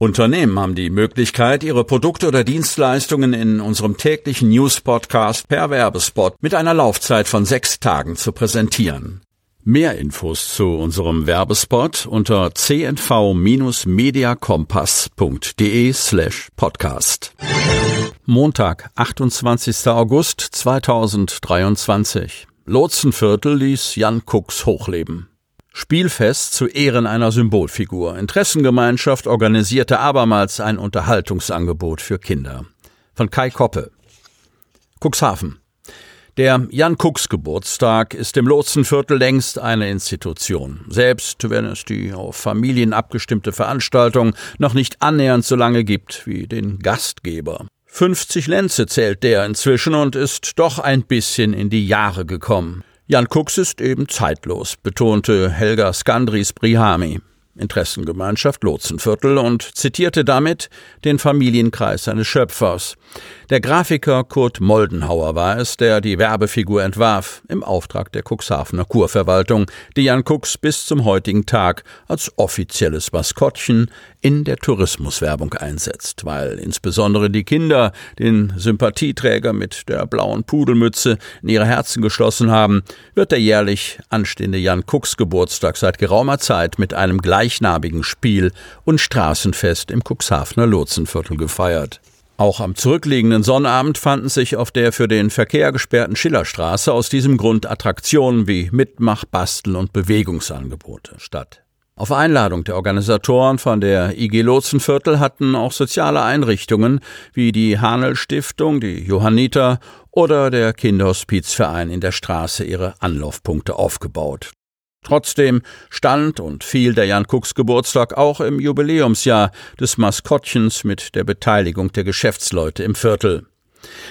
Unternehmen haben die Möglichkeit, ihre Produkte oder Dienstleistungen in unserem täglichen News-Podcast per Werbespot mit einer Laufzeit von sechs Tagen zu präsentieren. Mehr Infos zu unserem Werbespot unter cnv-mediakompass.de slash podcast. Montag, 28. August 2023. Lotsenviertel ließ Jan Kucks hochleben. Spielfest zu Ehren einer Symbolfigur. Interessengemeinschaft organisierte abermals ein Unterhaltungsangebot für Kinder. Von Kai Koppe. Cuxhaven. Der Jan Kucks Geburtstag ist im Lotsenviertel längst eine Institution. Selbst wenn es die auf Familien abgestimmte Veranstaltung noch nicht annähernd so lange gibt wie den Gastgeber. 50 Lenze zählt der inzwischen und ist doch ein bisschen in die Jahre gekommen. Jan Kucks ist eben zeitlos, betonte Helga Skandris Brihami. Interessengemeinschaft Lotsenviertel und zitierte damit den Familienkreis seines Schöpfers. Der Grafiker Kurt Moldenhauer war es, der die Werbefigur entwarf, im Auftrag der Cuxhavener Kurverwaltung, die Jan Kux bis zum heutigen Tag als offizielles Maskottchen in der Tourismuswerbung einsetzt, weil insbesondere die Kinder den Sympathieträger mit der blauen Pudelmütze in ihre Herzen geschlossen haben, wird der jährlich anstehende Jan Kux Geburtstag seit geraumer Zeit mit einem gleichnamigen Spiel und Straßenfest im Cuxhavener Lotsenviertel gefeiert. Auch am zurückliegenden Sonnabend fanden sich auf der für den Verkehr gesperrten Schillerstraße aus diesem Grund Attraktionen wie Mitmach-, Bastel- und Bewegungsangebote statt. Auf Einladung der Organisatoren von der IG Lotsenviertel hatten auch soziale Einrichtungen wie die Hanel Stiftung, die Johanniter oder der Kinderhospizverein in der Straße ihre Anlaufpunkte aufgebaut. Trotzdem stand und fiel der Jan Kucks Geburtstag auch im Jubiläumsjahr des Maskottchens mit der Beteiligung der Geschäftsleute im Viertel.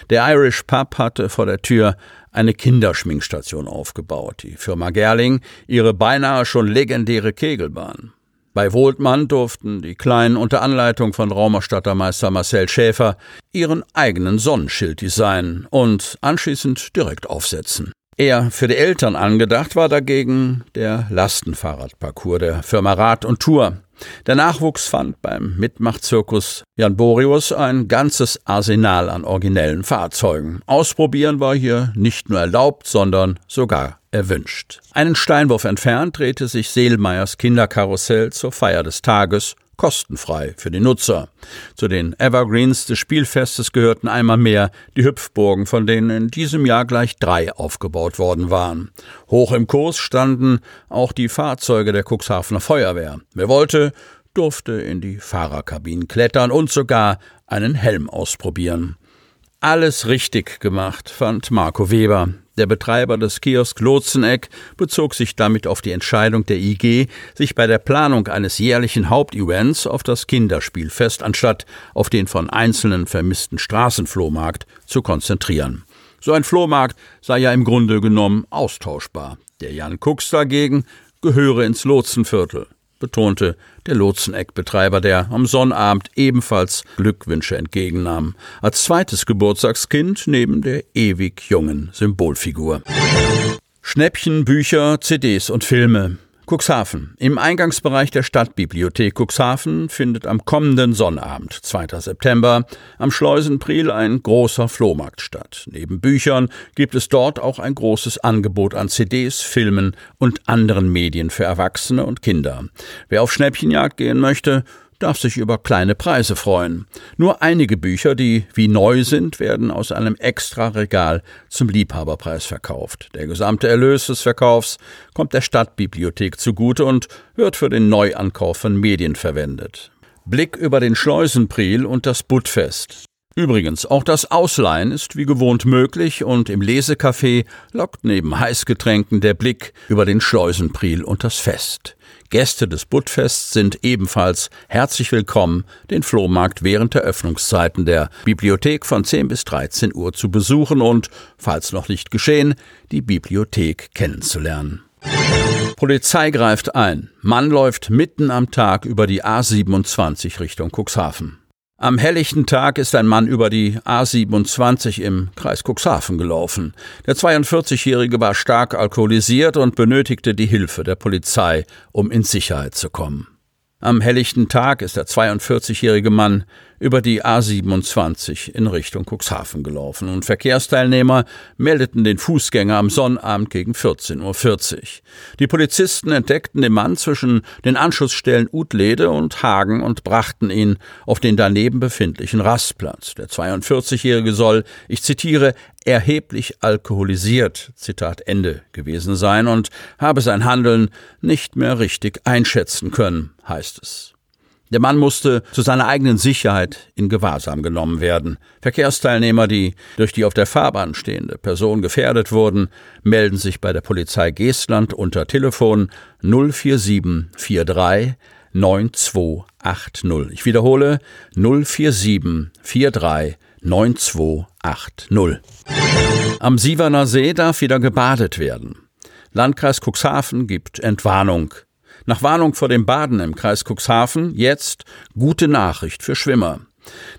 Der Irish Pub hatte vor der Tür eine Kinderschminkstation aufgebaut, die Firma Gerling ihre beinahe schon legendäre Kegelbahn. Bei Wohltmann durften die Kleinen unter Anleitung von Raumerstattermeister Marcel Schäfer ihren eigenen Sonnenschild designen und anschließend direkt aufsetzen. Eher für die Eltern angedacht war dagegen der Lastenfahrradparcours der Firma Rad und Tour. Der Nachwuchs fand beim Mitmachzirkus Jan Borius ein ganzes Arsenal an originellen Fahrzeugen. Ausprobieren war hier nicht nur erlaubt, sondern sogar erwünscht. Einen Steinwurf entfernt drehte sich Seelmeyers Kinderkarussell zur Feier des Tages kostenfrei für die Nutzer. Zu den Evergreens des Spielfestes gehörten einmal mehr die Hüpfburgen, von denen in diesem Jahr gleich drei aufgebaut worden waren. Hoch im Kurs standen auch die Fahrzeuge der Cuxhavener Feuerwehr. Wer wollte, durfte in die Fahrerkabinen klettern und sogar einen Helm ausprobieren. Alles richtig gemacht, fand Marco Weber. Der Betreiber des Kiosk Lotseneck bezog sich damit auf die Entscheidung der IG, sich bei der Planung eines jährlichen Hauptevents auf das Kinderspielfest anstatt auf den von einzelnen vermissten Straßenflohmarkt zu konzentrieren. So ein Flohmarkt sei ja im Grunde genommen austauschbar. Der Jan Kucks dagegen gehöre ins Lotsenviertel betonte der Lotseneck-Betreiber, der am Sonnabend ebenfalls Glückwünsche entgegennahm, als zweites Geburtstagskind neben der ewig jungen Symbolfigur. Schnäppchen, Bücher, CDs und Filme. Cuxhaven. Im Eingangsbereich der Stadtbibliothek Cuxhaven findet am kommenden Sonnabend, 2. September, am Schleusenpriel ein großer Flohmarkt statt. Neben Büchern gibt es dort auch ein großes Angebot an CDs, Filmen und anderen Medien für Erwachsene und Kinder. Wer auf Schnäppchenjagd gehen möchte, darf sich über kleine Preise freuen. Nur einige Bücher, die wie neu sind, werden aus einem extra Regal zum Liebhaberpreis verkauft. Der gesamte Erlös des Verkaufs kommt der Stadtbibliothek zugute und wird für den Neuankauf von Medien verwendet. Blick über den Schleusenpriel und das Buttfest. Übrigens, auch das Ausleihen ist wie gewohnt möglich und im Lesecafé lockt neben Heißgetränken der Blick über den Schleusenpriel und das Fest. Gäste des Buttfests sind ebenfalls herzlich willkommen, den Flohmarkt während der Öffnungszeiten der Bibliothek von 10 bis 13 Uhr zu besuchen und, falls noch nicht geschehen, die Bibliothek kennenzulernen. Polizei greift ein. Mann läuft mitten am Tag über die A27 Richtung Cuxhaven. Am helllichten Tag ist ein Mann über die A27 im Kreis Cuxhaven gelaufen. Der 42-Jährige war stark alkoholisiert und benötigte die Hilfe der Polizei, um in Sicherheit zu kommen. Am helllichten Tag ist der 42-jährige Mann über die A27 in Richtung Cuxhaven gelaufen und Verkehrsteilnehmer meldeten den Fußgänger am Sonnabend gegen 14.40 Uhr. Die Polizisten entdeckten den Mann zwischen den Anschlussstellen Utlede und Hagen und brachten ihn auf den daneben befindlichen Rastplatz. Der 42-jährige soll, ich zitiere, erheblich alkoholisiert, Zitat Ende, gewesen sein und habe sein Handeln nicht mehr richtig einschätzen können, heißt es. Der Mann musste zu seiner eigenen Sicherheit in Gewahrsam genommen werden. Verkehrsteilnehmer, die durch die auf der Fahrbahn stehende Person gefährdet wurden, melden sich bei der Polizei Geestland unter Telefon 04743 9280. Ich wiederhole 04743 9280. Am Sieverner See darf wieder gebadet werden. Landkreis Cuxhaven gibt Entwarnung. Nach Warnung vor dem Baden im Kreis Cuxhaven jetzt gute Nachricht für Schwimmer.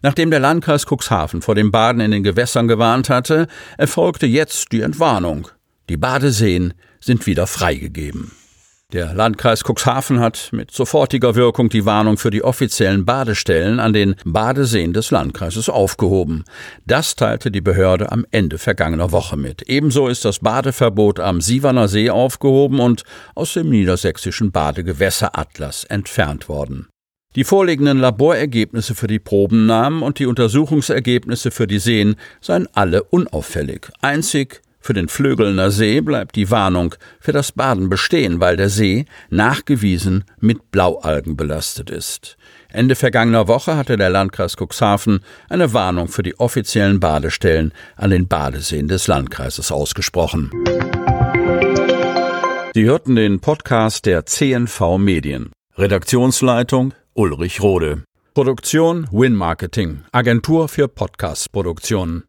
Nachdem der Landkreis Cuxhaven vor dem Baden in den Gewässern gewarnt hatte, erfolgte jetzt die Entwarnung. Die Badeseen sind wieder freigegeben. Der Landkreis Cuxhaven hat mit sofortiger Wirkung die Warnung für die offiziellen Badestellen an den Badeseen des Landkreises aufgehoben. Das teilte die Behörde am Ende vergangener Woche mit. Ebenso ist das Badeverbot am Sieverner See aufgehoben und aus dem niedersächsischen Badegewässeratlas entfernt worden. Die vorliegenden Laborergebnisse für die Probennahmen und die Untersuchungsergebnisse für die Seen seien alle unauffällig. Einzig für den Flögelner See bleibt die Warnung für das Baden bestehen, weil der See nachgewiesen mit Blaualgen belastet ist. Ende vergangener Woche hatte der Landkreis Cuxhaven eine Warnung für die offiziellen Badestellen an den Badeseen des Landkreises ausgesprochen. Sie hörten den Podcast der CNV Medien. Redaktionsleitung Ulrich Rode. Produktion Win Marketing, Agentur für Podcast-Produktionen.